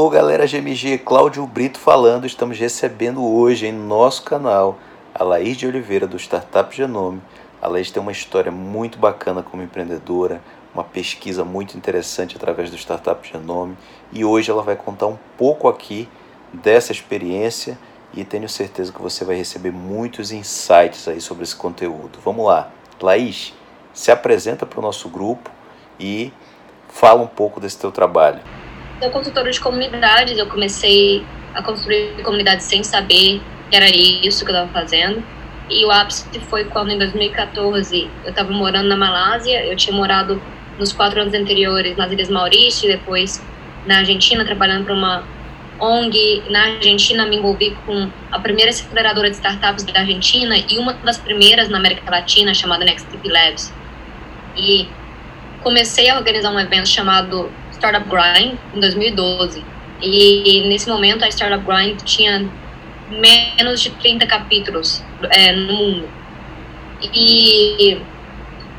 Alô, galera GMG, Cláudio Brito falando. Estamos recebendo hoje em nosso canal a Laís de Oliveira do Startup Genome. A Laís tem uma história muito bacana como empreendedora, uma pesquisa muito interessante através do Startup Genome e hoje ela vai contar um pouco aqui dessa experiência e tenho certeza que você vai receber muitos insights aí sobre esse conteúdo. Vamos lá, Laís, se apresenta para o nosso grupo e fala um pouco desse teu trabalho. Sou consultora de comunidades, eu comecei a construir comunidades sem saber que era isso que eu estava fazendo. E o ápice foi quando, em 2014, eu estava morando na Malásia. Eu tinha morado nos quatro anos anteriores nas Ilhas Maurício, depois na Argentina, trabalhando para uma ONG. Na Argentina, me envolvi com a primeira aceleradora de startups da Argentina e uma das primeiras na América Latina, chamada Next Labs. E comecei a organizar um evento chamado Startup Grind em 2012. E nesse momento a Startup Grind tinha menos de 30 capítulos é, no mundo. E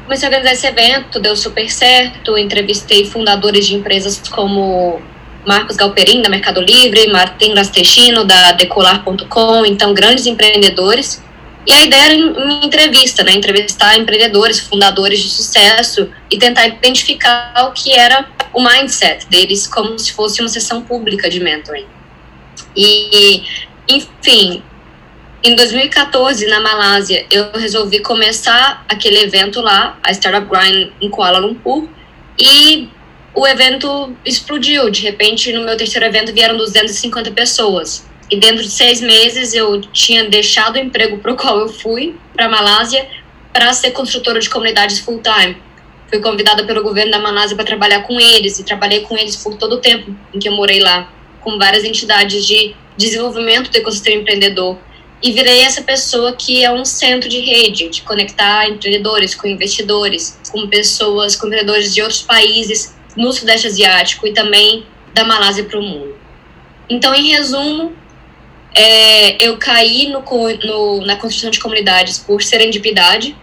comecei a organizar esse evento, deu super certo. Entrevistei fundadores de empresas como Marcos Galperin, da Mercado Livre, Martin Rastechino, da Decolar.com, então grandes empreendedores. E a ideia era uma entrevista, né? Entrevistar empreendedores, fundadores de sucesso e tentar identificar o que era o mindset deles como se fosse uma sessão pública de mentoring. E, enfim, em 2014, na Malásia, eu resolvi começar aquele evento lá, a Startup Grind em Kuala Lumpur, e o evento explodiu. De repente, no meu terceiro evento, vieram 250 pessoas. E dentro de seis meses, eu tinha deixado o emprego para o qual eu fui, para a Malásia, para ser construtora de comunidades full-time fui convidada pelo governo da Malásia para trabalhar com eles e trabalhei com eles por todo o tempo em que eu morei lá, com várias entidades de desenvolvimento do ecossistema empreendedor. E virei essa pessoa que é um centro de rede, de conectar empreendedores com investidores, com pessoas, com empreendedores de outros países no Sudeste Asiático e também da Malásia para o mundo. Então, em resumo, é, eu caí no, no, na construção de comunidades por serendipidade,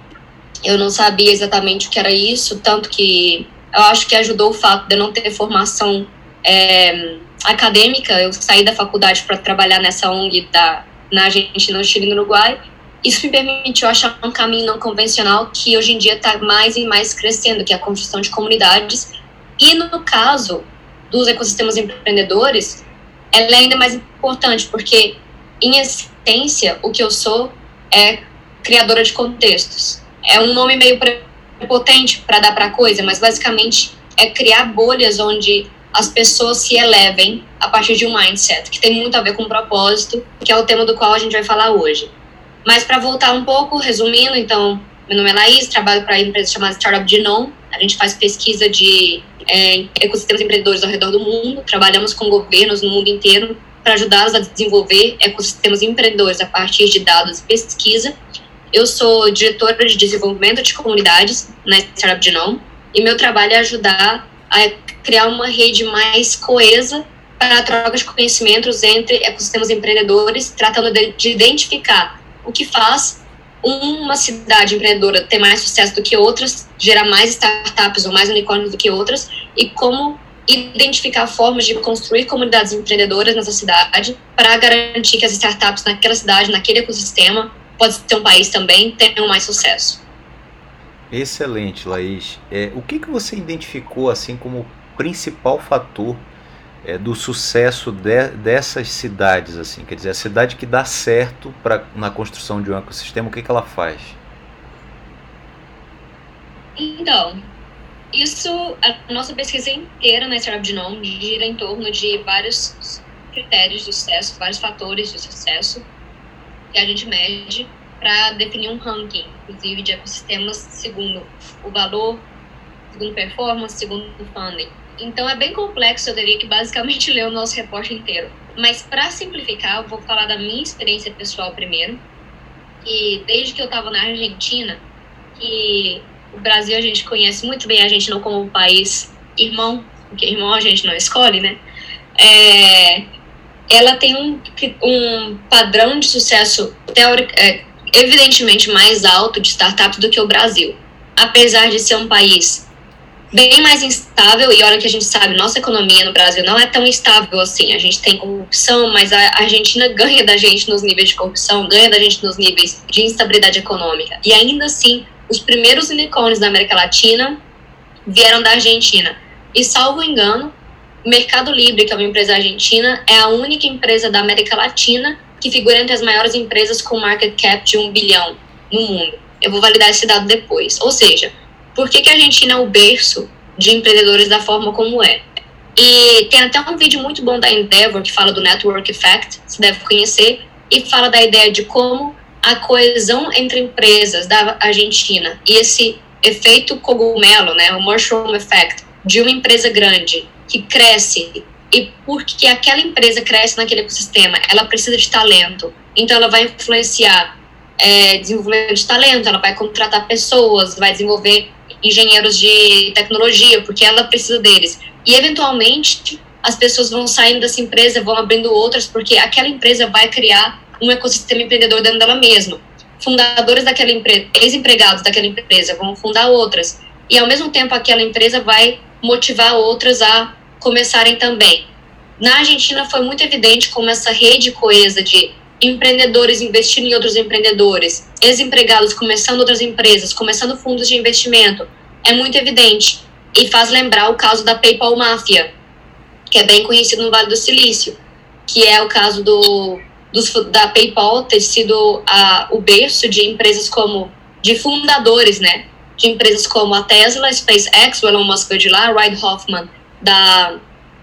eu não sabia exatamente o que era isso, tanto que eu acho que ajudou o fato de eu não ter formação é, acadêmica. Eu saí da faculdade para trabalhar nessa ONG da, na Argentina, no Chile e no Uruguai. Isso me permitiu achar um caminho não convencional que hoje em dia está mais e mais crescendo, que é a construção de comunidades. E no caso dos ecossistemas empreendedores, ela é ainda mais importante, porque, em essência, o que eu sou é criadora de contextos é um nome meio potente para dar para coisa, mas basicamente é criar bolhas onde as pessoas se elevem a partir de um mindset, que tem muito a ver com propósito, que é o tema do qual a gente vai falar hoje. Mas para voltar um pouco, resumindo, então, meu nome é Laís, trabalho para a empresa chamada Startup Genome. A gente faz pesquisa de é, ecossistemas empreendedores ao redor do mundo, trabalhamos com governos no mundo inteiro para ajudá-los a desenvolver ecossistemas empreendedores a partir de dados e pesquisa. Eu sou diretora de desenvolvimento de comunidades na Startup Genome e meu trabalho é ajudar a criar uma rede mais coesa para a troca de conhecimentos entre ecossistemas empreendedores, tratando de, de identificar o que faz uma cidade empreendedora ter mais sucesso do que outras, gerar mais startups ou mais unicórnios do que outras, e como identificar formas de construir comunidades empreendedoras nessa cidade para garantir que as startups naquela cidade, naquele ecossistema, pode ser um país também, tenham mais sucesso. Excelente, Laís. É, o que, que você identificou assim como principal fator é, do sucesso de, dessas cidades? assim? Quer dizer, a cidade que dá certo pra, na construção de um ecossistema, o que, que ela faz? Então, isso, a nossa pesquisa inteira na Startup Genome gira em torno de vários critérios de sucesso, vários fatores de sucesso que a gente mede para definir um ranking, inclusive de ecossistemas segundo o valor, segundo performance, segundo funding. Então é bem complexo, eu teria que basicamente ler o nosso reporte inteiro. Mas para simplificar, eu vou falar da minha experiência pessoal primeiro. E desde que eu estava na Argentina, que o Brasil a gente conhece muito bem a gente não como um país irmão, porque irmão a gente não escolhe, né? É, ela tem um, um padrão de sucesso teórico, é, evidentemente mais alto de startups do que o Brasil. Apesar de ser um país bem mais instável, e olha que a gente sabe, nossa economia no Brasil não é tão estável assim. A gente tem corrupção, mas a Argentina ganha da gente nos níveis de corrupção, ganha da gente nos níveis de instabilidade econômica. E ainda assim, os primeiros unicórnios da América Latina vieram da Argentina. E salvo engano, Mercado Livre, que é uma empresa argentina, é a única empresa da América Latina que figura entre as maiores empresas com market cap de um bilhão no mundo. Eu vou validar esse dado depois. Ou seja, por que, que a Argentina é o berço de empreendedores da forma como é? E tem até um vídeo muito bom da Endeavor que fala do Network Effect, você deve conhecer, e fala da ideia de como a coesão entre empresas da Argentina e esse efeito cogumelo, né, o mushroom effect, de uma empresa grande que cresce e porque aquela empresa cresce naquele ecossistema, ela precisa de talento. Então, ela vai influenciar é, desenvolvimento de talento, ela vai contratar pessoas, vai desenvolver engenheiros de tecnologia, porque ela precisa deles. E, eventualmente, as pessoas vão saindo dessa empresa, vão abrindo outras, porque aquela empresa vai criar um ecossistema empreendedor dentro dela mesma. Fundadores daquela empresa, ex-empregados daquela empresa vão fundar outras. E, ao mesmo tempo, aquela empresa vai motivar outras a começarem também. Na Argentina foi muito evidente como essa rede coesa de empreendedores investindo em outros empreendedores, ex-empregados começando outras empresas, começando fundos de investimento, é muito evidente e faz lembrar o caso da PayPal Máfia, que é bem conhecido no Vale do Silício, que é o caso do, da PayPal ter sido a, o berço de empresas como de fundadores, né, de empresas como a Tesla, SpaceX, o Elon Musk veio de lá, Reid Hoffman da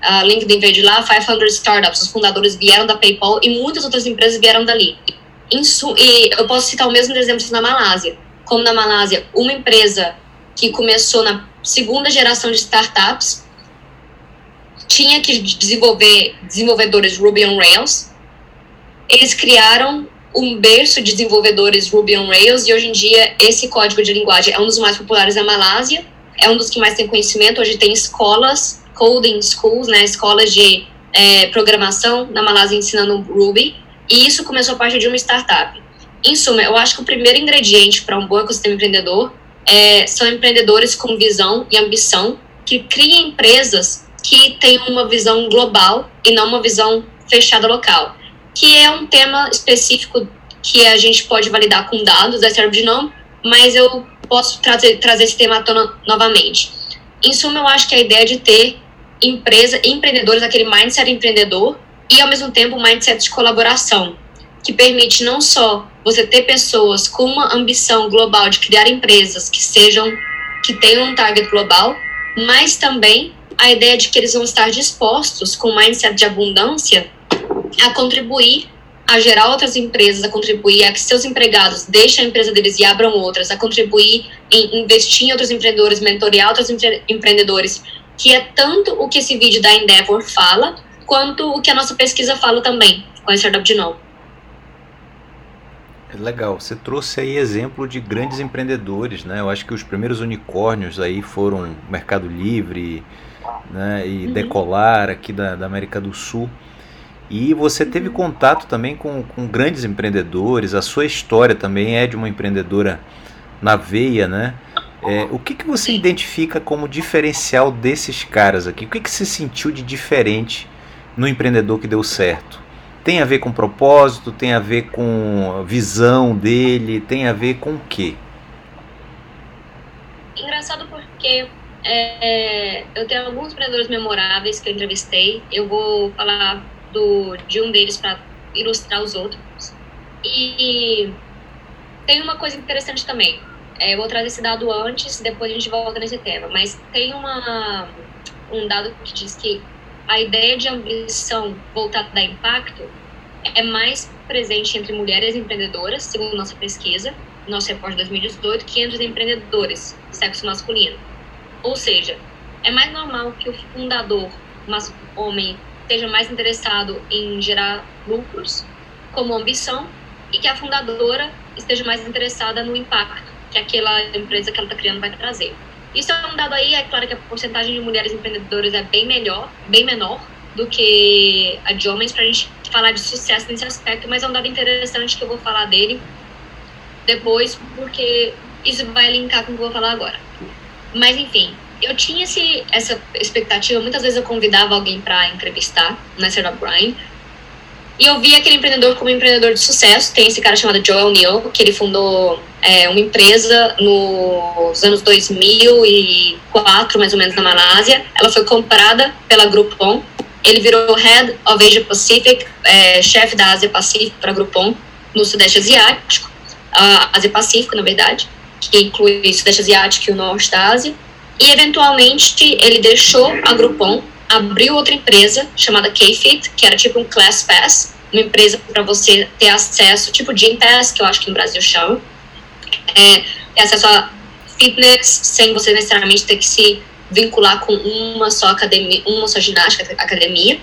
a LinkedIn veio de lá, 500 Startups, os fundadores vieram da PayPal e muitas outras empresas vieram dali. e eu posso citar o mesmo exemplo na Malásia. Como na Malásia, uma empresa que começou na segunda geração de startups tinha que desenvolver desenvolvedores Ruby on Rails. Eles criaram um berço de desenvolvedores Ruby on Rails e hoje em dia esse código de linguagem é um dos mais populares na Malásia, é um dos que mais tem conhecimento. Hoje tem escolas coding schools, né, escolas de é, programação na Malásia ensinando Ruby, e isso começou a partir de uma startup. Em suma, eu acho que o primeiro ingrediente para um bom ecossistema empreendedor é, são empreendedores com visão e ambição que criem empresas que tenham uma visão global e não uma visão fechada local, que é um tema específico que a gente pode validar com dados, é serve de nome, mas eu posso trazer, trazer esse tema à tona novamente. Em suma, eu acho que a ideia de ter empresa, empreendedores, aquele mindset empreendedor e ao mesmo tempo um mindset de colaboração, que permite não só você ter pessoas com uma ambição global de criar empresas que sejam que tenham um target global, mas também a ideia de que eles vão estar dispostos com um mindset de abundância a contribuir a gerar outras empresas, a contribuir a que seus empregados deixem a empresa deles e abram outras, a contribuir em investir em outros empreendedores, mentorear outros empre empreendedores que é tanto o que esse vídeo da Endeavor fala, quanto o que a nossa pesquisa fala também, com a Startup de Novo. É legal, você trouxe aí exemplo de grandes empreendedores, né? Eu acho que os primeiros unicórnios aí foram Mercado Livre, né? E uhum. Decolar aqui da, da América do Sul. E você teve contato também com, com grandes empreendedores, a sua história também é de uma empreendedora na veia, né? É, o que, que você identifica como diferencial desses caras aqui? O que, que você sentiu de diferente no empreendedor que deu certo? Tem a ver com propósito, tem a ver com visão dele, tem a ver com o quê? Engraçado porque é, eu tenho alguns empreendedores memoráveis que eu entrevistei. Eu vou falar do, de um deles para ilustrar os outros. E tem uma coisa interessante também é, eu vou trazer esse dado antes, depois a gente volta nesse tema. Mas tem uma, um dado que diz que a ideia de ambição voltada a impacto é mais presente entre mulheres empreendedoras, segundo nossa pesquisa, nosso repórter de 2018, que entre os empreendedores sexo masculino. Ou seja, é mais normal que o fundador, mas homem, esteja mais interessado em gerar lucros como ambição e que a fundadora esteja mais interessada no impacto que aquela empresa que ela está criando vai trazer. Isso é um dado aí, é claro que a porcentagem de mulheres empreendedoras é bem melhor, bem menor do que a de homens para a gente falar de sucesso nesse aspecto, mas é um dado interessante que eu vou falar dele depois, porque isso vai linkar com o que eu vou falar agora. Mas enfim, eu tinha esse, essa expectativa. Muitas vezes eu convidava alguém para entrevistar na Startup Grind. E eu vi aquele empreendedor como um empreendedor de sucesso. Tem esse cara chamado Joel Neal, que ele fundou é, uma empresa nos anos 2004, mais ou menos, na Malásia. Ela foi comprada pela Groupon. Ele virou Head of Asia Pacific, é, chefe da Ásia Pacífico para Groupon, no Sudeste Asiático. Ásia Pacífico, na verdade, que inclui o Sudeste Asiático e o Norte da Ásia. E, eventualmente, ele deixou a Groupon, abriu outra empresa chamada K-Fit, que era tipo um Class Pass, uma empresa para você ter acesso, tipo Gym Pass, que eu acho que no Brasil chama, é, ter acesso a fitness sem você necessariamente ter que se vincular com uma só academia, uma só ginástica, academia.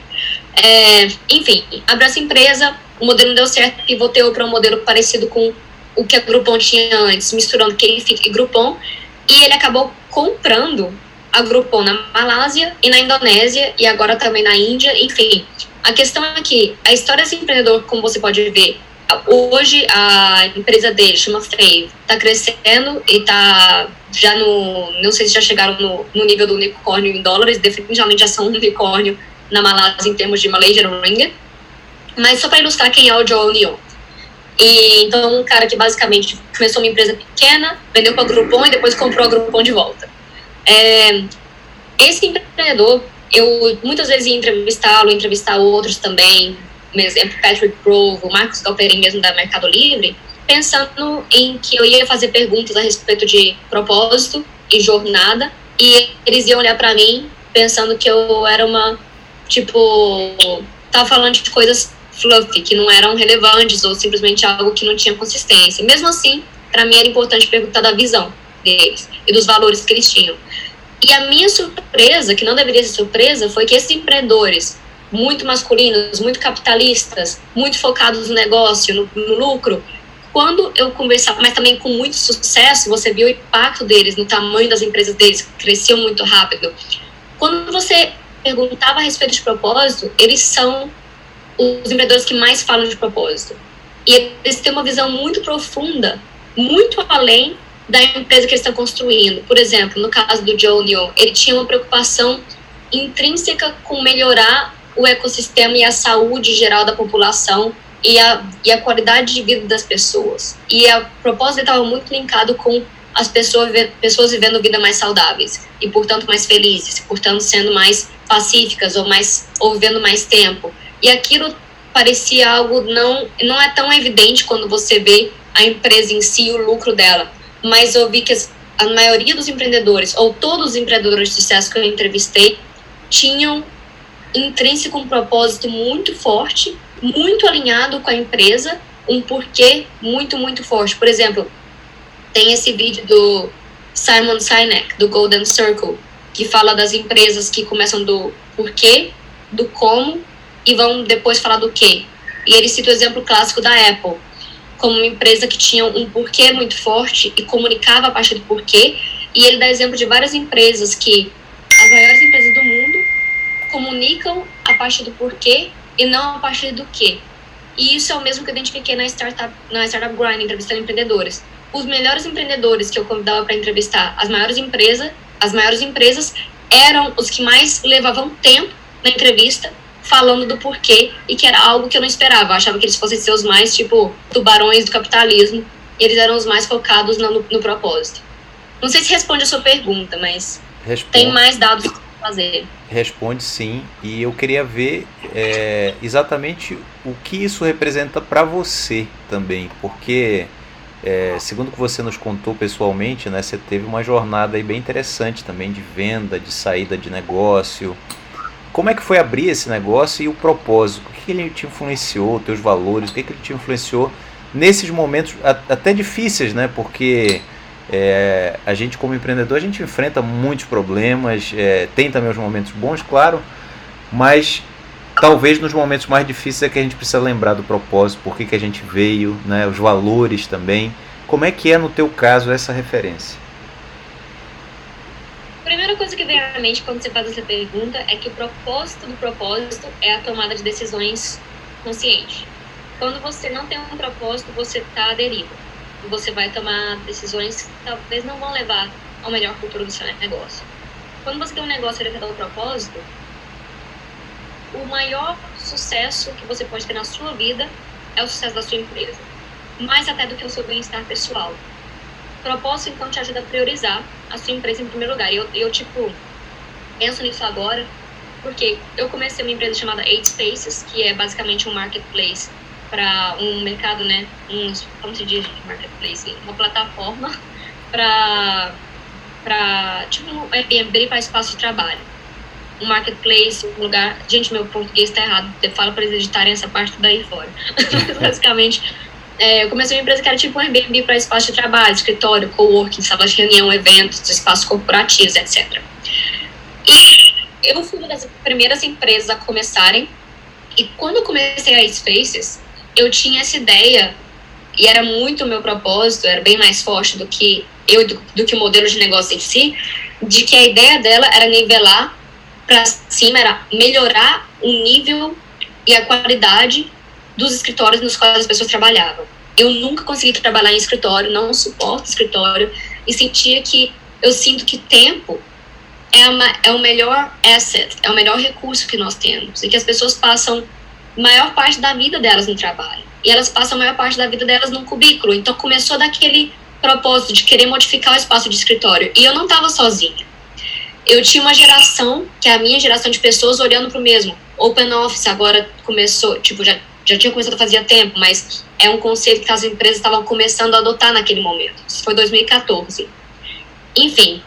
É, enfim, abriu essa empresa, o modelo não deu certo, voltei para um modelo parecido com o que a Groupon tinha antes, misturando K-Fit e Groupon, e ele acabou comprando a Groupon na Malásia e na Indonésia e agora também na Índia, enfim. A questão é que a história desse empreendedor, como você pode ver, hoje a empresa dele, chama Frave, está crescendo e está já no, não sei se já chegaram no, no nível do unicórnio em dólares, definitivamente já são um unicórnio na Malásia em termos de Malaysian Ringgit, mas só para ilustrar quem é o Joe Neal. E, então, um cara que basicamente começou uma empresa pequena, vendeu para a Groupon e depois comprou a Groupon de volta. É, esse empreendedor, eu muitas vezes ia entrevistá-lo, entrevistar outros também, por exemplo, Patrick Grove, o Marcos Galperin mesmo da Mercado Livre, pensando em que eu ia fazer perguntas a respeito de propósito e jornada, e eles iam olhar para mim pensando que eu era uma, tipo, tava falando de coisas fluffy, que não eram relevantes ou simplesmente algo que não tinha consistência. Mesmo assim, para mim era importante perguntar da visão deles e dos valores que eles tinham. E a minha surpresa, que não deveria ser surpresa, foi que esses empreendedores muito masculinos, muito capitalistas, muito focados no negócio, no, no lucro, quando eu conversava, mas também com muito sucesso, você viu o impacto deles no tamanho das empresas deles, que cresciam muito rápido. Quando você perguntava a respeito de propósito, eles são os empreendedores que mais falam de propósito. E eles têm uma visão muito profunda, muito além da empresa que eles estão construindo. Por exemplo, no caso do Joe Neal, ele tinha uma preocupação intrínseca com melhorar o ecossistema e a saúde geral da população e a, e a qualidade de vida das pessoas. E a propósito estava muito linkado com as pessoas, pessoas vivendo vida mais saudáveis e, portanto, mais felizes, portanto, sendo mais pacíficas ou mais ou vivendo mais tempo. E aquilo parecia algo não não é tão evidente quando você vê a empresa em si, o lucro dela. Mas eu vi que a maioria dos empreendedores, ou todos os empreendedores de sucesso que eu entrevistei, tinham intrínseco um propósito muito forte, muito alinhado com a empresa, um porquê muito, muito forte. Por exemplo, tem esse vídeo do Simon Sinek, do Golden Circle, que fala das empresas que começam do porquê, do como e vão depois falar do quê. E ele cita o exemplo clássico da Apple, como uma empresa que tinha um porquê muito forte e comunicava a partir do porquê. E ele dá exemplo de várias empresas que, as maiores empresas do mundo, comunicam a partir do porquê e não a partir do quê. E isso é o mesmo que eu identifiquei na Startup, na startup Grind, entrevistando empreendedores. Os melhores empreendedores que eu convidava para entrevistar, as maiores empresas, as maiores empresas eram os que mais levavam tempo na entrevista, falando do porquê e que era algo que eu não esperava. Eu achava que eles fossem ser os mais, tipo, tubarões do capitalismo, e eles eram os mais focados no, no, propósito. Não sei se responde a sua pergunta, mas Responde. tem mais dados fazer. Responde sim, e eu queria ver é, exatamente o que isso representa para você também, porque é, segundo o que você nos contou pessoalmente, né, você teve uma jornada aí bem interessante também de venda, de saída de negócio. Como é que foi abrir esse negócio e o propósito? O que ele te influenciou, teus valores, o que, que ele te influenciou nesses momentos até difíceis, né? Porque é, a gente como empreendedor a gente enfrenta muitos problemas, é, tem também os momentos bons, claro, mas talvez nos momentos mais difíceis é que a gente precisa lembrar do propósito, por que, que a gente veio, né, os valores também. Como é que é no teu caso essa referência? A primeira coisa que vem à mente quando você faz essa pergunta é que o propósito do propósito é a tomada de decisões consciente. Quando você não tem um propósito, você está à deriva você vai tomar decisões que talvez não vão levar ao melhor futuro do seu negócio. quando você tem um negócio orientado ao propósito, o maior sucesso que você pode ter na sua vida é o sucesso da sua empresa. Mais até do que o seu bem-estar pessoal. O propósito, então, te ajuda a priorizar a sua empresa em primeiro lugar. Eu, eu, tipo, penso nisso agora, porque eu comecei uma empresa chamada Eight Spaces, que é basicamente um marketplace para um mercado, né? Um, como se diz marketplace? Uma plataforma para para tipo um Airbnb para espaço de trabalho. Um marketplace, um lugar. Gente, meu português está errado. Eu falo para eles editarem essa parte daí fora. Basicamente, é, eu comecei uma empresa que era tipo um Airbnb para espaço de trabalho, escritório, coworking, sala de reunião, eventos, espaços corporativos, etc. E eu fui uma das primeiras empresas a começarem. E quando eu comecei a Spaces, eu tinha essa ideia e era muito o meu propósito, era bem mais forte do que eu do, do que o modelo de negócio em si, de que a ideia dela era nivelar para cima, era melhorar o nível e a qualidade dos escritórios nos quais as pessoas trabalhavam. Eu nunca consegui trabalhar em escritório, não suporto escritório e sentia que eu sinto que tempo é, uma, é o melhor asset, é o melhor recurso que nós temos e que as pessoas passam maior parte da vida delas no trabalho e elas passam a maior parte da vida delas num cubículo. Então começou daquele propósito de querer modificar o espaço de escritório. E eu não estava sozinha. Eu tinha uma geração, que é a minha geração de pessoas, olhando para o mesmo. Open Office agora começou, tipo, já, já tinha começado fazia tempo, mas é um conceito que as empresas estavam começando a adotar naquele momento. Isso foi 2014. Enfim,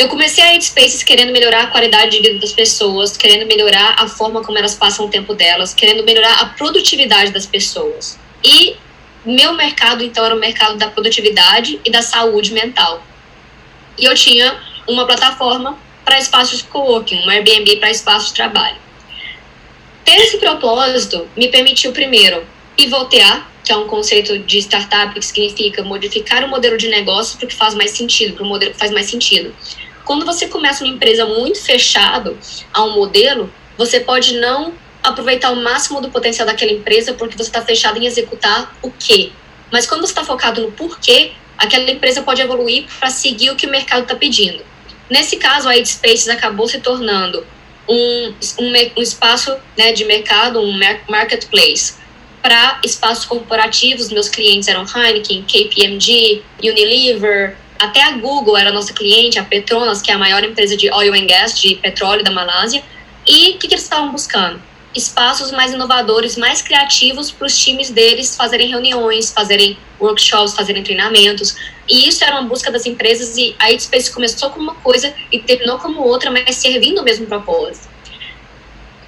eu comecei a ir Spaces querendo melhorar a qualidade de vida das pessoas, querendo melhorar a forma como elas passam o tempo delas, querendo melhorar a produtividade das pessoas. E meu mercado, então, era o mercado da produtividade e da saúde mental. E eu tinha uma plataforma para espaços de coworking, um Airbnb para espaços de trabalho. Ter esse propósito me permitiu, primeiro, pivotear, que é um conceito de startup que significa modificar o modelo de negócio para o que faz mais sentido, para o modelo que faz mais sentido. Quando você começa uma empresa muito fechado a um modelo, você pode não aproveitar o máximo do potencial daquela empresa porque você está fechado em executar o quê. Mas quando você está focado no porquê, aquela empresa pode evoluir para seguir o que o mercado está pedindo. Nesse caso, a Spaces acabou se tornando um, um, um espaço né, de mercado, um marketplace para espaços corporativos. Meus clientes eram Heineken, KPMG, Unilever, até a Google era nossa cliente, a Petronas, que é a maior empresa de oil and gas, de petróleo da Malásia. E o que, que eles estavam buscando? espaços mais inovadores, mais criativos para os times deles fazerem reuniões, fazerem workshops, fazerem treinamentos. E isso era uma busca das empresas e a Space começou como uma coisa e terminou como outra, mas servindo o mesmo propósito.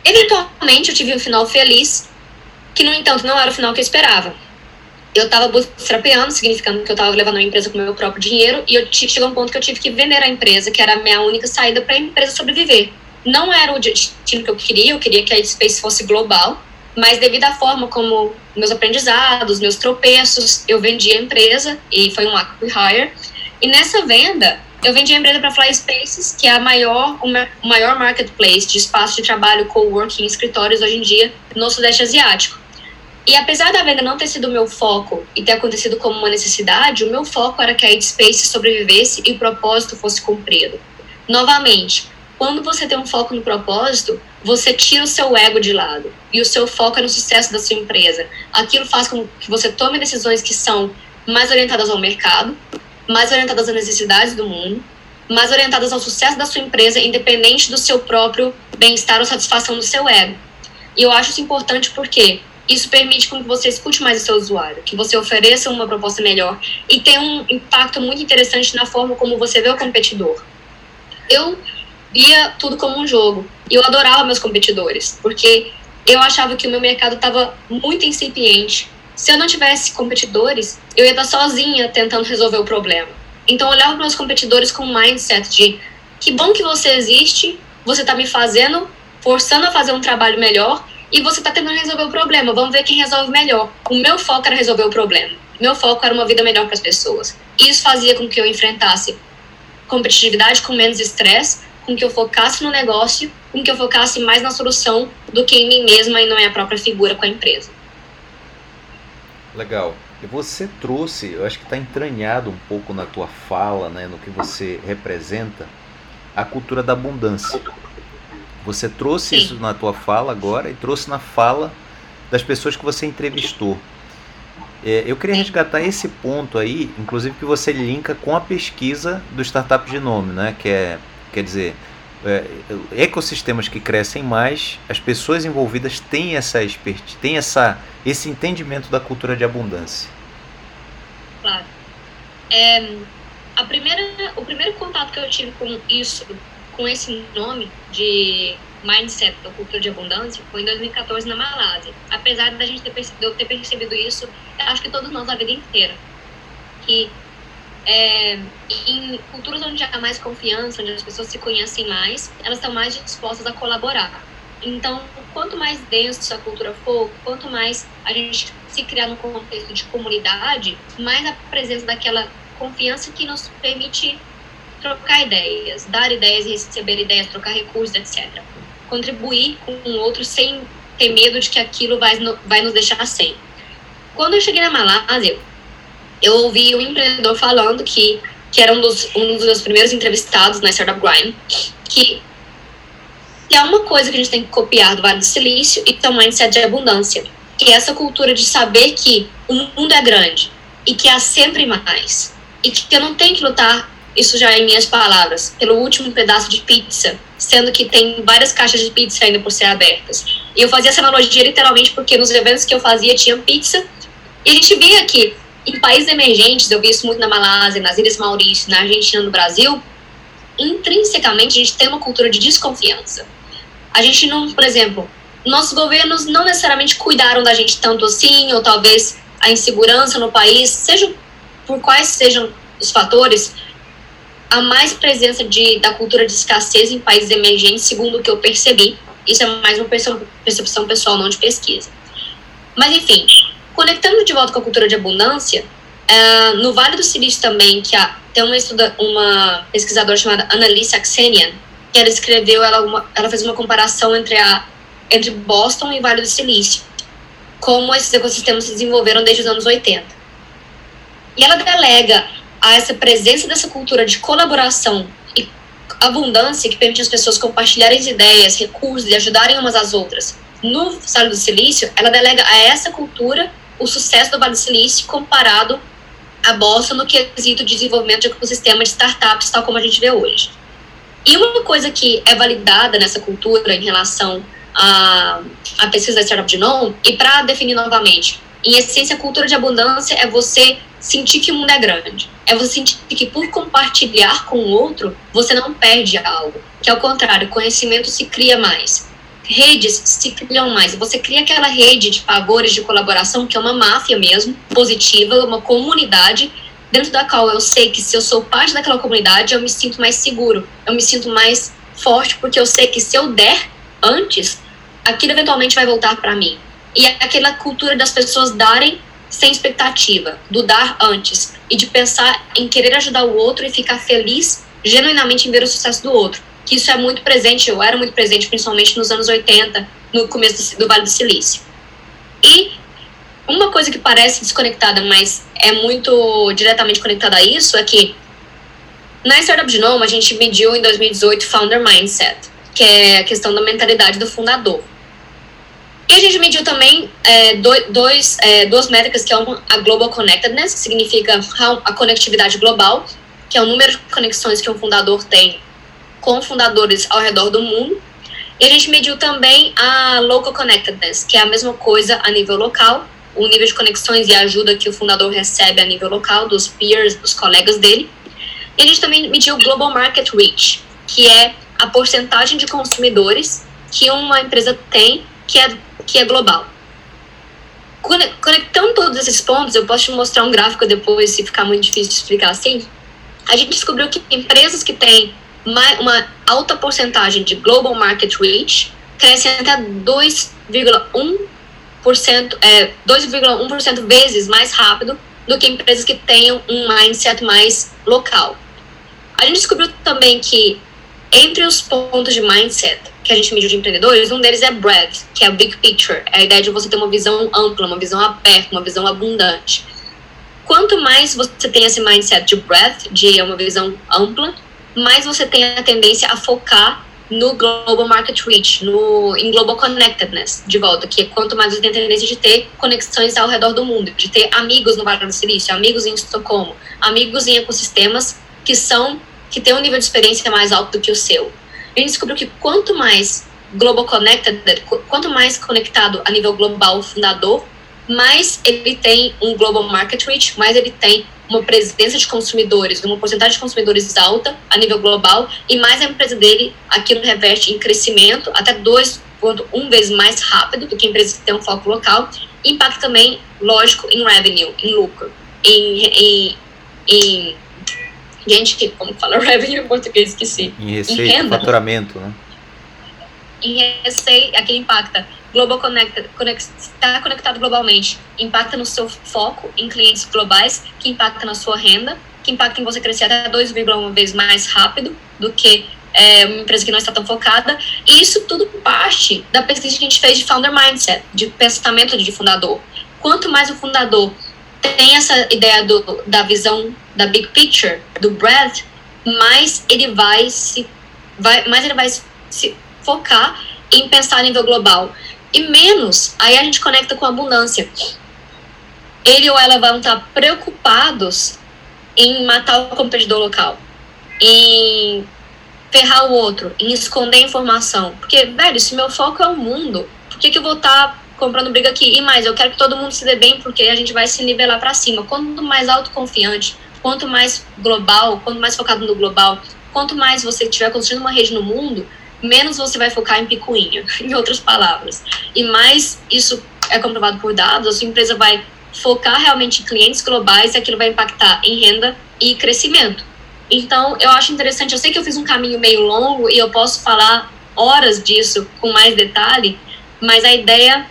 Eventualmente eu tive um final feliz, que no entanto não era o final que eu esperava. Eu estava bootstrapeando, significando que eu estava levando a empresa com meu próprio dinheiro, e eu chegou um ponto que eu tive que vender a empresa, que era a minha única saída para a empresa sobreviver não era o destino que eu queria, eu queria que a Space fosse global, mas devido à forma como meus aprendizados, meus tropeços, eu vendi a empresa e foi um acquire. E nessa venda, eu vendi a empresa para Fly Spaces, que é a maior, o maior marketplace de espaço de trabalho, coworking, escritórios hoje em dia no Sudeste Asiático. E apesar da venda não ter sido o meu foco e ter acontecido como uma necessidade, o meu foco era que a Space sobrevivesse e o propósito fosse cumprido. Novamente, quando você tem um foco no propósito, você tira o seu ego de lado e o seu foco é no sucesso da sua empresa. Aquilo faz com que você tome decisões que são mais orientadas ao mercado, mais orientadas às necessidades do mundo, mais orientadas ao sucesso da sua empresa, independente do seu próprio bem-estar ou satisfação do seu ego. E eu acho isso importante porque isso permite que você escute mais o seu usuário, que você ofereça uma proposta melhor e tem um impacto muito interessante na forma como você vê o competidor. Eu via tudo como um jogo. E eu adorava meus competidores, porque eu achava que o meu mercado estava muito incipiente. Se eu não tivesse competidores, eu ia estar sozinha tentando resolver o problema. Então eu olhava para meus competidores com um mindset de que bom que você existe, você está me fazendo, forçando a fazer um trabalho melhor e você está tentando resolver o problema. Vamos ver quem resolve melhor. O meu foco era resolver o problema. Meu foco era uma vida melhor para as pessoas. Isso fazia com que eu enfrentasse competitividade com menos estresse, com que eu focasse no negócio, com que eu focasse mais na solução do que em mim mesma e não é a própria figura com a empresa. Legal. E você trouxe, eu acho que está entranhado um pouco na tua fala, né, no que você representa, a cultura da abundância. Você trouxe Sim. isso na tua fala agora e trouxe na fala das pessoas que você entrevistou. É, eu queria resgatar esse ponto aí, inclusive que você linka com a pesquisa do Startup Genome, né? que é, quer dizer, é, ecossistemas que crescem mais, as pessoas envolvidas têm essa expertise, têm essa, esse entendimento da cultura de abundância. Claro. É, a primeira, o primeiro contato que eu tive com isso, com esse nome de mindset da cultura de abundância foi em 2014 na Malásia. Apesar da gente ter percebido, eu ter percebido isso, acho que todos nós a vida inteira, que é, em culturas onde há mais confiança, onde as pessoas se conhecem mais, elas estão mais dispostas a colaborar. Então, quanto mais denso a cultura for, quanto mais a gente se criar num contexto de comunidade, mais a presença daquela confiança que nos permite trocar ideias, dar ideias, receber ideias, trocar recursos, etc. Contribuir com o outro sem ter medo de que aquilo vai, vai nos deixar sem. Quando eu cheguei na Malásia, eu ouvi um empreendedor falando que, que era um dos, um dos meus primeiros entrevistados na Startup Grind, que, é uma coisa que a gente tem que copiar do Vale do Silício e que é um mindset de abundância. Que é essa cultura de saber que o mundo é grande e que há sempre mais. E que eu não tenho que lutar isso já em minhas palavras, pelo último pedaço de pizza, sendo que tem várias caixas de pizza ainda por ser abertas. E eu fazia essa analogia literalmente porque nos eventos que eu fazia tinha pizza, e a gente via que em países emergentes, eu vi isso muito na Malásia, nas Ilhas Maurícias, na Argentina, no Brasil, intrinsecamente a gente tem uma cultura de desconfiança. A gente não, por exemplo, nossos governos não necessariamente cuidaram da gente tanto assim, ou talvez a insegurança no país, seja por quais sejam os fatores, há mais presença de, da cultura de escassez em países emergentes, segundo o que eu percebi. Isso é mais uma percepção pessoal, não de pesquisa. Mas, enfim, conectando de volta com a cultura de abundância, uh, no Vale do Silício também, que há, tem uma, estuda, uma pesquisadora chamada Annalise Aksenian, que ela escreveu, ela, uma, ela fez uma comparação entre, a, entre Boston e Vale do Silício, como esses ecossistemas se desenvolveram desde os anos 80. E ela delega a essa presença dessa cultura de colaboração e abundância que permite as pessoas compartilharem as ideias, recursos e ajudarem umas às outras. No Vale do Silício, ela delega a essa cultura o sucesso do Vale do Silício comparado a Boston no quesito de desenvolvimento de ecossistema de startups, tal como a gente vê hoje. E uma coisa que é validada nessa cultura em relação à, à pesquisa da Startup Genome, e para definir novamente, em essência, a cultura de abundância é você sentir que o mundo é grande. É você sentir que por compartilhar com o outro, você não perde algo. Que ao contrário, conhecimento se cria mais. Redes se criam mais. Você cria aquela rede de favores, de colaboração, que é uma máfia mesmo, positiva, uma comunidade, dentro da qual eu sei que se eu sou parte daquela comunidade, eu me sinto mais seguro, eu me sinto mais forte, porque eu sei que se eu der antes, aquilo eventualmente vai voltar para mim. E aquela cultura das pessoas darem sem expectativa, do dar antes e de pensar em querer ajudar o outro e ficar feliz genuinamente em ver o sucesso do outro. Que isso é muito presente, eu era muito presente, principalmente nos anos 80, no começo do, Vale do Silício. E uma coisa que parece desconectada, mas é muito diretamente conectada a isso, é que na Startup Genome a gente mediu em 2018 Founder Mindset, que é a questão da mentalidade do fundador. E a gente mediu também é, dois, é, duas métricas, que é uma, a Global Connectedness, que significa a conectividade global, que é o número de conexões que um fundador tem com fundadores ao redor do mundo. E a gente mediu também a Local Connectedness, que é a mesma coisa a nível local, o nível de conexões e ajuda que o fundador recebe a nível local, dos peers, dos colegas dele. E a gente também mediu Global Market Reach, que é a porcentagem de consumidores que uma empresa tem que é que é global. Conectando todos esses pontos, eu posso te mostrar um gráfico depois, se ficar muito difícil de explicar assim. A gente descobriu que empresas que têm uma alta porcentagem de global market reach crescem até 2,1% é, 2,1% vezes mais rápido do que empresas que tenham um mindset mais local. A gente descobriu também que entre os pontos de mindset que a gente mediu de empreendedores, um deles é breadth, que é o big picture, é a ideia de você ter uma visão ampla, uma visão aberta, uma visão abundante. Quanto mais você tem esse mindset de breadth, de uma visão ampla, mais você tem a tendência a focar no Global Market Reach, no, em Global Connectedness, de volta, que é quanto mais você tem a tendência de ter conexões ao redor do mundo, de ter amigos no Vale do Silício, amigos em Estocolmo, amigos em ecossistemas que são, que têm um nível de experiência mais alto do que o seu. Gente descobriu que quanto mais Global Connected, quanto mais conectado a nível global o fundador, mais ele tem um Global Market Reach, mais ele tem uma presença de consumidores, uma porcentagem de consumidores alta a nível global e mais a empresa dele aquilo reveste em crescimento até 2,1 vezes mais rápido do que a empresa que tem um foco local impacta também, lógico, em revenue, em lucro, em, em, em gente que, como fala revenue em português, esqueci. Em receita, em renda, faturamento, né? Em receita, aqui impacta Global Connected, está conectado globalmente, impacta no seu foco em clientes globais, que impacta na sua renda, que impacta em você crescer até 2,1 vezes mais rápido do que é, uma empresa que não está tão focada. E isso tudo parte da pesquisa que a gente fez de Founder Mindset, de pensamento de fundador. Quanto mais o fundador tem essa ideia do, da visão da big picture, do breadth, mais ele vai se vai, mais ele vai se focar em pensar a nível global e menos, aí a gente conecta com abundância. Ele ou ela vão estar preocupados em matar o competidor local, em ferrar o outro, em esconder informação. Porque, velho, se meu foco é o mundo, por que, que eu vou estar comprando briga aqui? E mais, eu quero que todo mundo se dê bem, porque a gente vai se nivelar para cima. Quanto mais autoconfiante, quanto mais global, quanto mais focado no global, quanto mais você estiver construindo uma rede no mundo, menos você vai focar em picuinha, em outras palavras. E mais isso é comprovado por dados, a sua empresa vai focar realmente em clientes globais e aquilo vai impactar em renda e crescimento. Então, eu acho interessante, eu sei que eu fiz um caminho meio longo e eu posso falar horas disso com mais detalhe, mas a ideia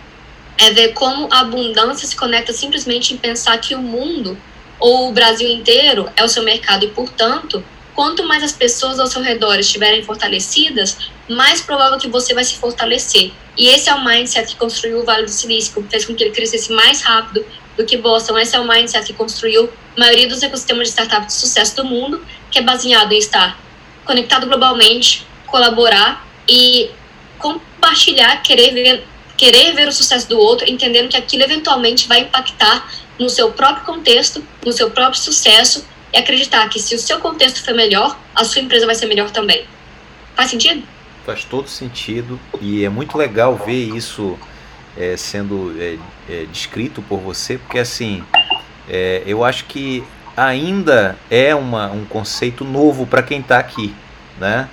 é ver como a abundância se conecta simplesmente em pensar que o mundo ou o Brasil inteiro é o seu mercado e, portanto, quanto mais as pessoas ao seu redor estiverem fortalecidas, mais provável que você vai se fortalecer. E esse é o mindset que construiu o Vale do Silício, que fez com que ele crescesse mais rápido do que Boston. Esse é o mindset que construiu a maioria dos ecossistemas de startup de sucesso do mundo, que é baseado em estar conectado globalmente, colaborar e compartilhar, querer ver, querer ver o sucesso do outro, entendendo que aquilo eventualmente vai impactar no seu próprio contexto, no seu próprio sucesso e acreditar que se o seu contexto for melhor, a sua empresa vai ser melhor também. Faz sentido? Faz todo sentido e é muito legal ver isso é, sendo é, é, descrito por você, porque assim, é, eu acho que ainda é uma, um conceito novo para quem está aqui, né?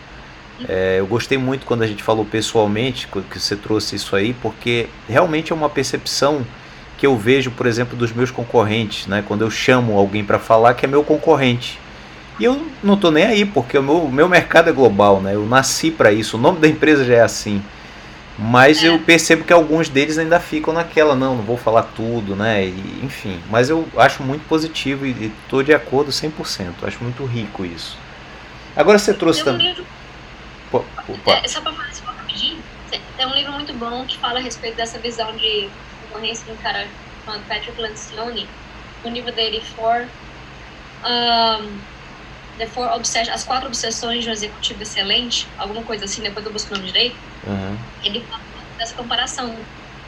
É, eu gostei muito quando a gente falou pessoalmente, que você trouxe isso aí, porque realmente é uma percepção que eu vejo, por exemplo, dos meus concorrentes, né? Quando eu chamo alguém para falar que é meu concorrente. E eu não estou nem aí, porque o meu, meu mercado é global, né? Eu nasci para isso, o nome da empresa já é assim. Mas é. eu percebo que alguns deles ainda ficam naquela, não, não vou falar tudo, né? E, enfim, mas eu acho muito positivo e estou de acordo 100%. Acho muito rico isso. Agora você trouxe também. livro... É, só para falar isso rapidinho, tem um livro muito bom que fala a respeito dessa visão de concorrência de um cara chamado Patrick Lencioni, o livro dele For, um, The Four Obsessions, As Quatro Obsessões de um Executivo Excelente, alguma coisa assim, depois eu busco o nome direito, uhum. ele fala dessa comparação.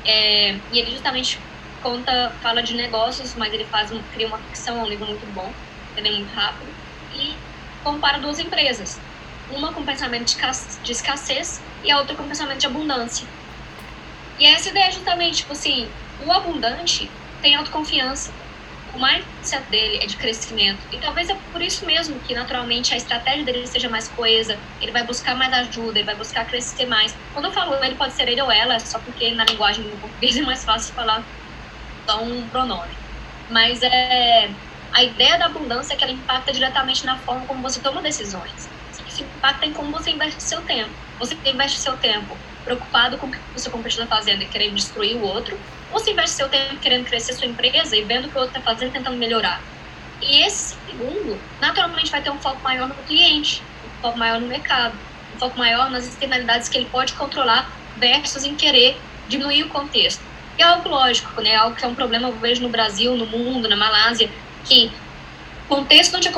É, e ele justamente conta, fala de negócios, mas ele faz um, cria uma ficção, é um livro muito bom, ele é muito rápido, e compara duas empresas. Uma com pensamento de escassez e a outra com pensamento de abundância. E essa ideia é justamente, tipo assim, o abundante tem autoconfiança. O mindset dele é de crescimento. E talvez é por isso mesmo que, naturalmente, a estratégia dele seja mais coesa. Ele vai buscar mais ajuda, ele vai buscar crescer mais. Quando eu falo ele, pode ser ele ou ela, só porque na linguagem do português é mais fácil falar só um pronome. Mas é, a ideia da abundância é que ela impacta diretamente na forma como você toma decisões. Isso impacta em como você investe seu tempo. Você investe seu tempo preocupado com o que o seu competidor está fazendo e querendo destruir o outro, ou se investe seu tempo querendo crescer sua empresa e vendo o que o outro está fazendo tentando melhorar. E esse segundo, naturalmente, vai ter um foco maior no cliente, um foco maior no mercado, um foco maior nas externalidades que ele pode controlar versus em querer diminuir o contexto. E é algo lógico, né? Algo que é um problema, eu vejo no Brasil, no mundo, na Malásia, que contexto onde a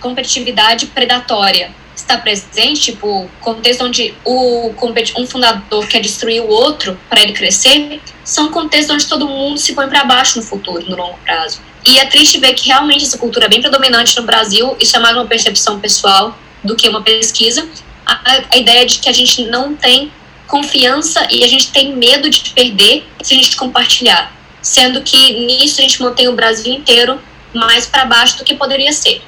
competitividade predatória está presente, tipo, contexto onde o, um fundador quer destruir o outro para ele crescer, são contextos onde todo mundo se põe para baixo no futuro, no longo prazo. E é triste ver que realmente essa cultura é bem predominante no Brasil, isso é mais uma percepção pessoal do que uma pesquisa. A, a ideia de que a gente não tem confiança e a gente tem medo de perder se a gente compartilhar. Sendo que nisso a gente mantém o Brasil inteiro mais para baixo do que poderia ser.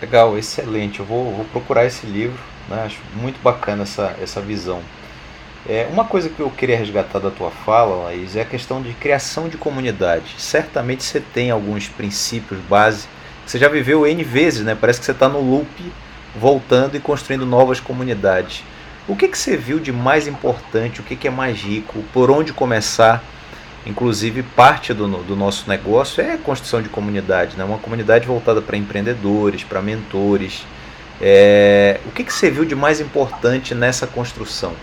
Legal, excelente. Eu vou, vou procurar esse livro, né? acho muito bacana essa, essa visão. É, uma coisa que eu queria resgatar da tua fala, Laís, é a questão de criação de comunidade. Certamente você tem alguns princípios base que você já viveu N vezes, né? Parece que você está no loop, voltando e construindo novas comunidades. O que, que você viu de mais importante? O que, que é mais rico? Por onde começar? Inclusive, parte do, do nosso negócio é a construção de comunidade, né? uma comunidade voltada para empreendedores, para mentores. É... O que, que você viu de mais importante nessa construção?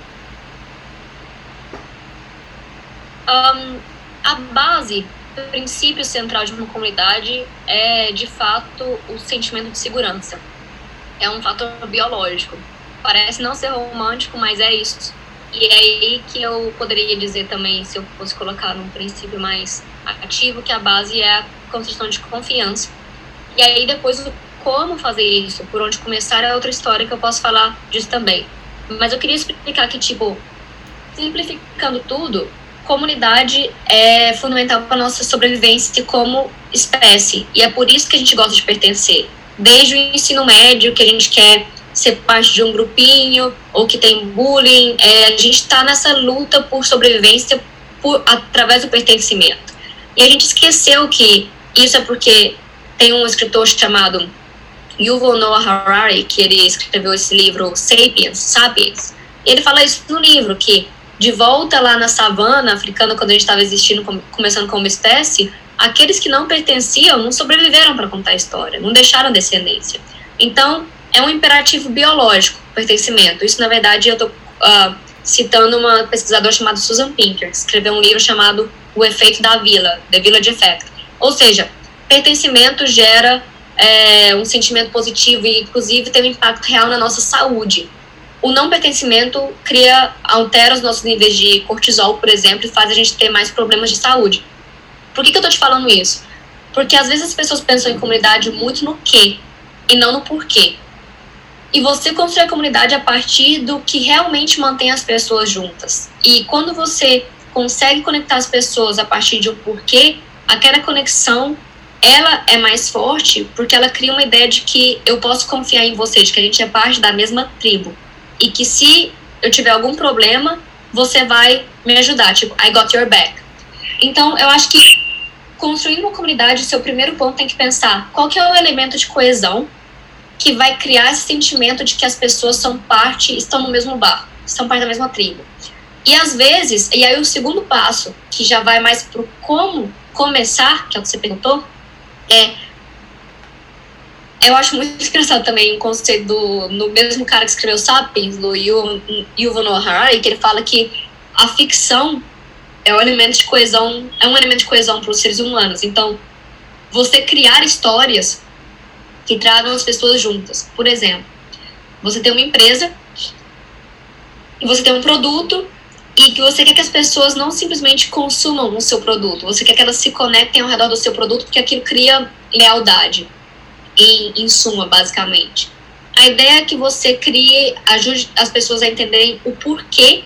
Um, a base, o princípio central de uma comunidade é, de fato, o sentimento de segurança. É um fator biológico. Parece não ser romântico, mas é isso e é aí que eu poderia dizer também, se eu fosse colocar num princípio mais ativo, que a base é a construção de confiança. E aí depois como fazer isso, por onde começar é outra história que eu posso falar disso também. Mas eu queria explicar que, tipo, simplificando tudo, comunidade é fundamental para nossa sobrevivência como espécie. E é por isso que a gente gosta de pertencer. Desde o ensino médio, que a gente quer ser parte de um grupinho ou que tem bullying. É, a gente está nessa luta por sobrevivência por, através do pertencimento. E a gente esqueceu que isso é porque tem um escritor chamado Yuval Noah Harari, que ele escreveu esse livro Sapiens, Sapiens. Ele fala isso no livro, que de volta lá na savana africana, quando a gente estava existindo, começando como espécie, aqueles que não pertenciam não sobreviveram para contar a história, não deixaram descendência. Então, é um imperativo biológico, pertencimento. Isso, na verdade, eu estou uh, ah, citando uma pesquisadora chamada Susan Pinker, que escreveu um livro chamado O Efeito da Vila, The Village Effect. Ou seja, pertencimento gera é, um sentimento positivo e, inclusive, tem um impacto real na nossa saúde. O não pertencimento cria, altera os nossos níveis de cortisol, por exemplo, e faz a gente ter mais problemas de saúde. Por que, que eu estou te falando isso? Porque às vezes as pessoas pensam em comunidade muito no que e não no porquê e você constrói a comunidade a partir do que realmente mantém as pessoas juntas. E quando você consegue conectar as pessoas a partir de um porquê, aquela conexão ela é mais forte porque ela cria uma ideia de que eu posso confiar em você, de que a gente é parte da mesma tribo. E que se eu tiver algum problema, você vai me ajudar, tipo, I got your back. Então, eu acho que construindo uma comunidade, o seu primeiro ponto tem que pensar qual que é o elemento de coesão que vai criar esse sentimento de que as pessoas são parte, estão no mesmo barco, são parte da mesma tribo. E às vezes, e aí o segundo passo, que já vai mais pro como começar, que é o que você perguntou, é eu acho muito engraçado também o conceito do no mesmo cara que escreveu Sapiens, do Yuval Noah Harari, que ele fala que a ficção é um elemento de coesão, é um elemento de coesão para os seres humanos. Então, você criar histórias que tragam as pessoas juntas. Por exemplo, você tem uma empresa e você tem um produto e que você quer que as pessoas não simplesmente consumam o seu produto, você quer que elas se conectem ao redor do seu produto porque aquilo cria lealdade, em, em suma, basicamente. A ideia é que você crie, ajude as pessoas a entenderem o porquê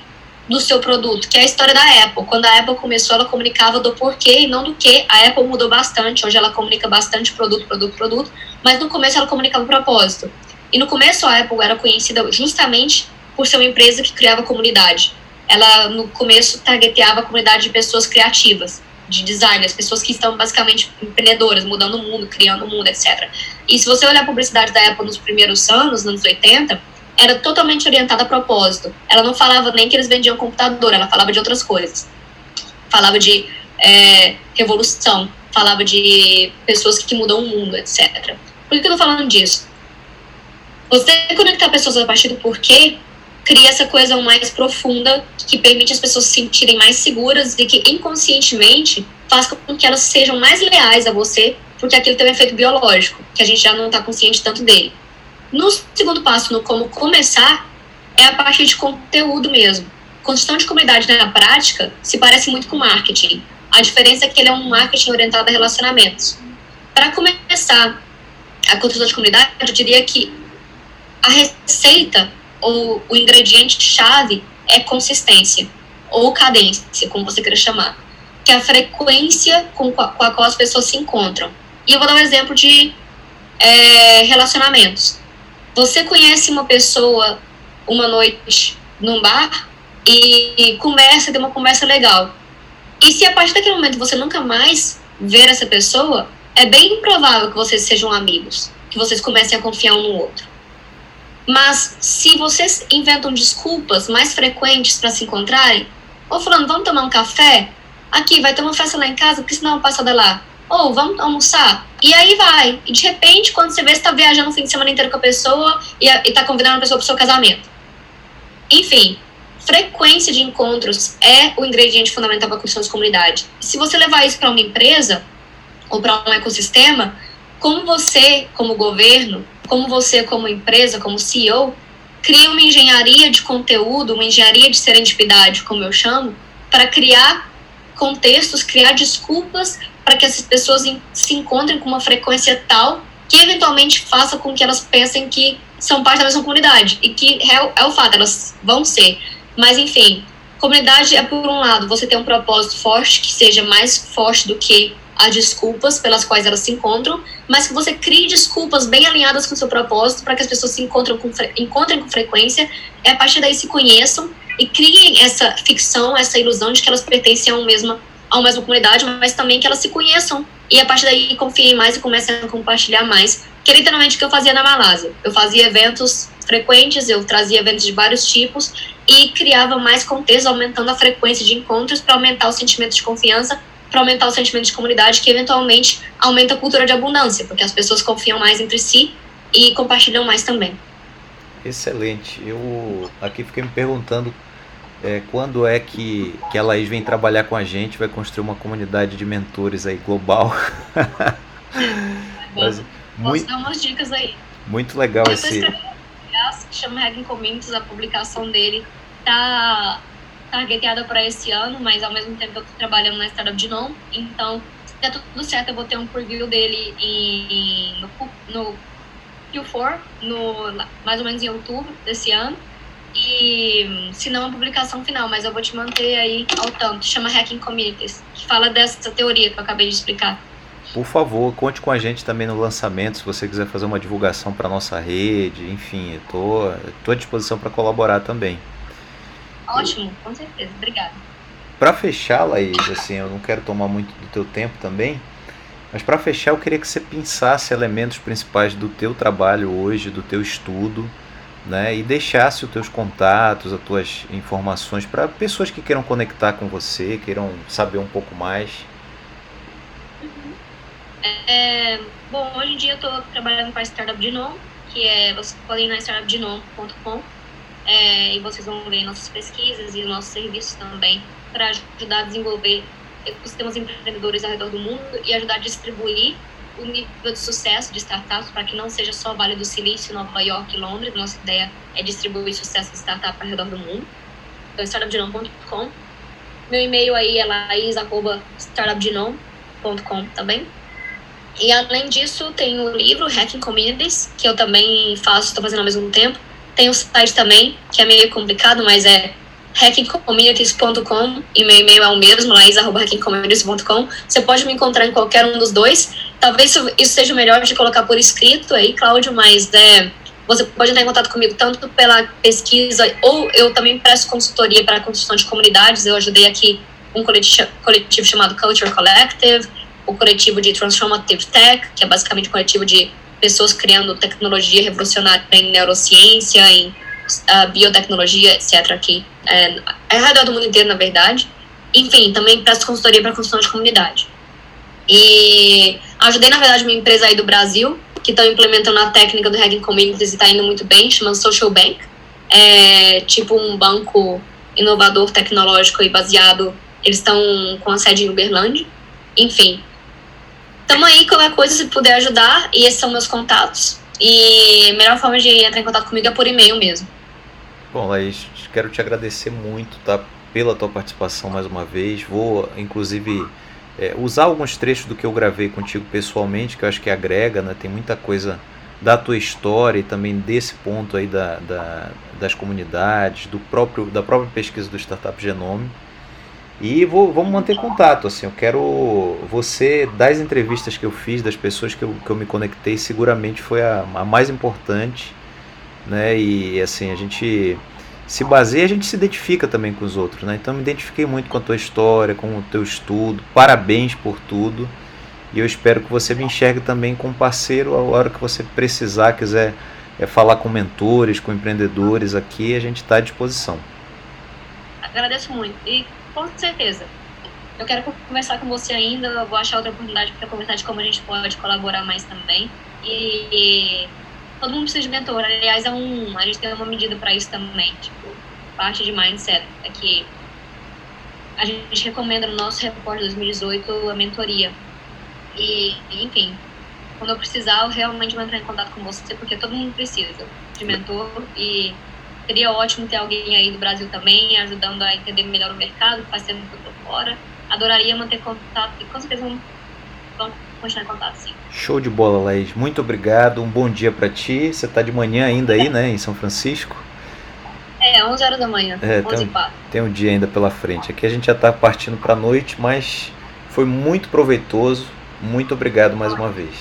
do seu produto, que é a história da Apple. Quando a Apple começou, ela comunicava do porquê e não do que. A Apple mudou bastante, hoje ela comunica bastante produto, produto, produto, mas no começo ela comunicava o propósito. E no começo a Apple era conhecida justamente por ser uma empresa que criava comunidade. Ela no começo targeteava a comunidade de pessoas criativas, de designers, pessoas que estão basicamente empreendedoras, mudando o mundo, criando o mundo, etc. E se você olhar a publicidade da Apple nos primeiros anos, nos anos 80, era totalmente orientada a propósito. Ela não falava nem que eles vendiam computador, ela falava de outras coisas. Falava de é, revolução, falava de pessoas que mudam o mundo, etc. Por que eu tô falando disso? Você conectar pessoas a partir do porquê cria essa coesão mais profunda que permite as pessoas se sentirem mais seguras e que inconscientemente faz com que elas sejam mais leais a você porque aquilo tem um efeito biológico, que a gente já não está consciente tanto dele. No segundo passo, no como começar, é a parte de conteúdo mesmo. Construção de comunidade na prática se parece muito com marketing. A diferença é que ele é um marketing orientado a relacionamentos. Para começar a construção de comunidade, eu diria que a receita ou o ingrediente chave é consistência ou cadência, como você queira chamar, que é a frequência com a, com a qual as pessoas se encontram. E eu vou dar um exemplo de é, relacionamentos. Você conhece uma pessoa uma noite num bar e, e conversa, tem uma conversa legal. E se a partir daquele momento você nunca mais ver essa pessoa, é bem improvável que vocês sejam amigos, que vocês comecem a confiar um no outro. Mas se vocês inventam desculpas mais frequentes para se encontrarem, ou falando, vamos tomar um café? Aqui, vai ter uma festa lá em casa, porque senão uma passada lá. Ou vamos almoçar? E aí vai. E de repente, quando você vê, você tá viajando o fim de semana inteiro com a pessoa e, e tá convidando a pessoa pro seu casamento. Enfim, frequência de encontros é o ingrediente fundamental para a construção de comunidade. Se você levar isso para uma empresa ou para um ecossistema, como você, como governo, como você, como empresa, como CEO, cria uma engenharia de conteúdo, uma engenharia de serendipidade, como eu chamo, para criar contextos, criar desculpas para que essas pessoas se encontrem com uma frequência tal que eventualmente faça com que elas pensem que são parte da mesma comunidade e que é, é o fato, elas vão ser. Mas enfim, comunidade é por um lado você ter um propósito forte que seja mais forte do que as desculpas pelas quais elas se encontram, mas que você crie desculpas bem alinhadas com o seu propósito para que as pessoas se encontrem com, encontrem com frequência, e a partir daí se conheçam e criem essa ficção, essa ilusão de que elas pertencem a, um mesma, a uma mesma comunidade, mas também que elas se conheçam e a partir daí confiem mais e comecem a compartilhar mais, que é literalmente o que eu fazia na Malásia. Eu fazia eventos frequentes, eu trazia eventos de vários tipos e criava mais contexto, aumentando a frequência de encontros para aumentar o sentimento de confiança para aumentar o sentimento de comunidade, que eventualmente aumenta a cultura de abundância, porque as pessoas confiam mais entre si e compartilham mais também. Excelente. Eu aqui fiquei me perguntando é, quando é que, que a Laís vem trabalhar com a gente, vai construir uma comunidade de mentores aí global. Mas, Posso muito, dar umas dicas aí. Muito legal eu esse. que chama Hacking Communities, a publicação dele tá targeteada para esse ano, mas ao mesmo tempo eu estou trabalhando na startup de nome, então se der tudo certo eu vou ter um preview dele em, no, no Q4, no, mais ou menos em outubro desse ano, e se não a publicação final, mas eu vou te manter aí ao tanto, chama Hacking Communities, que fala dessa teoria que eu acabei de explicar. Por favor, conte com a gente também no lançamento, se você quiser fazer uma divulgação para nossa rede, enfim, eu tô, tô à disposição para colaborar também. Ótimo, com certeza. Obrigada. Para fechar, Laís, assim, eu não quero tomar muito do teu tempo também, mas para fechar, eu queria que você pensasse elementos principais do teu trabalho hoje, do teu estudo, né, e deixasse os teus contatos, as tuas informações para pessoas que queiram conectar com você, queiram saber um pouco mais. Uhum. É, bom, hoje em dia eu estou trabalhando com a Startup de que é, você pode ir na startupdenome.com é, e vocês vão ver nossas pesquisas e nossos serviços também para ajudar a desenvolver ecossistemas empreendedores ao redor do mundo e ajudar a distribuir o nível de sucesso de startups para que não seja só Vale do Silício, Nova York e Londres. Nossa ideia é distribuir sucesso de startup ao redor do mundo. Então, startupgenome.com. Meu e-mail aí é laiz.startupgenome.com também. E além disso, tem o livro Hacking Communities, que eu também faço, estou fazendo ao mesmo tempo tem o site também, que é meio complicado, mas é hackingcommunities.com e meu e-mail é o mesmo, laiz.hackingcommunities.com. Você pode me encontrar em qualquer um dos dois. Talvez isso seja melhor de colocar por escrito aí, Cláudio, mas é, você pode entrar em contato comigo tanto pela pesquisa ou eu também presto consultoria para a construção de comunidades. Eu ajudei aqui um coletivo, coletivo chamado Culture Collective, o coletivo de Transformative Tech, que é basicamente um coletivo de pessoas criando tecnologia revolucionária em neurociência, em uh, biotecnologia, etc. aqui é, é redor do mundo inteiro, na verdade. Enfim, também presto consultoria para construção de comunidade. E ajudei, na verdade, uma empresa aí do Brasil, que estão implementando a técnica do Hacking Communities e está indo muito bem, chamando Social Bank. É tipo um banco inovador, tecnológico e baseado. Eles estão com a sede em Uberlândia. Enfim, tamo aí, qualquer coisa, se puder ajudar. E esses são meus contatos. E a melhor forma de entrar em contato comigo é por e-mail mesmo. Bom, Laís, quero te agradecer muito, tá? Pela tua participação mais uma vez. Vou, inclusive, é, usar alguns trechos do que eu gravei contigo pessoalmente, que eu acho que agrega, né? Tem muita coisa da tua história e também desse ponto aí da, da, das comunidades, do próprio, da própria pesquisa do Startup Genome. E vou, vamos manter contato, assim, eu quero você, das entrevistas que eu fiz, das pessoas que eu, que eu me conectei, seguramente foi a, a mais importante, né, e assim, a gente se baseia, a gente se identifica também com os outros, né, então me identifiquei muito com a tua história, com o teu estudo, parabéns por tudo, e eu espero que você me enxergue também como parceiro a hora que você precisar, quiser é, falar com mentores, com empreendedores aqui, a gente está à disposição. Agradeço muito, e com certeza. Eu quero conversar com você ainda, eu vou achar outra oportunidade para conversar de como a gente pode colaborar mais também. E todo mundo precisa de mentor. Aliás, é um, a gente tem uma medida para isso também. Tipo, parte de mindset é que a gente recomenda no nosso repórter 2018 a mentoria. E, enfim, quando eu precisar, eu realmente vou entrar em contato com você, porque todo mundo precisa de mentor e Seria ótimo ter alguém aí do Brasil também, ajudando a entender melhor o mercado, faz tempo que eu tô fora. Adoraria manter contato e com certeza vamos continuar em contato, sim. Show de bola, Laís. Muito obrigado. Um bom dia para ti. Você tá de manhã ainda aí, né, em São Francisco? É, 11 horas da manhã. É, tem, um, tem um dia ainda pela frente. Aqui a gente já está partindo para a noite, mas foi muito proveitoso. Muito obrigado mais uma vez.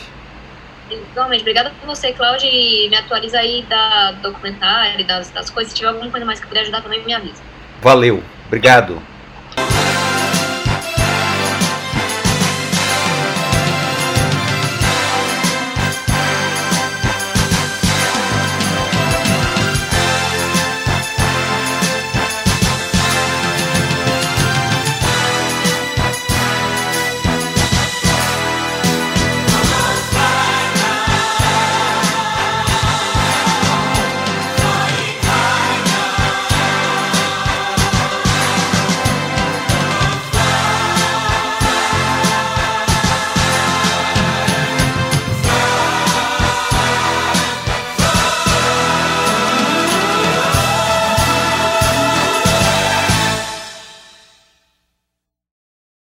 Igualmente, obrigada por você, Cláudia, e me atualiza aí da documentário, das, das coisas. Se tiver alguma coisa mais que puder ajudar também, me avisa. Valeu, obrigado.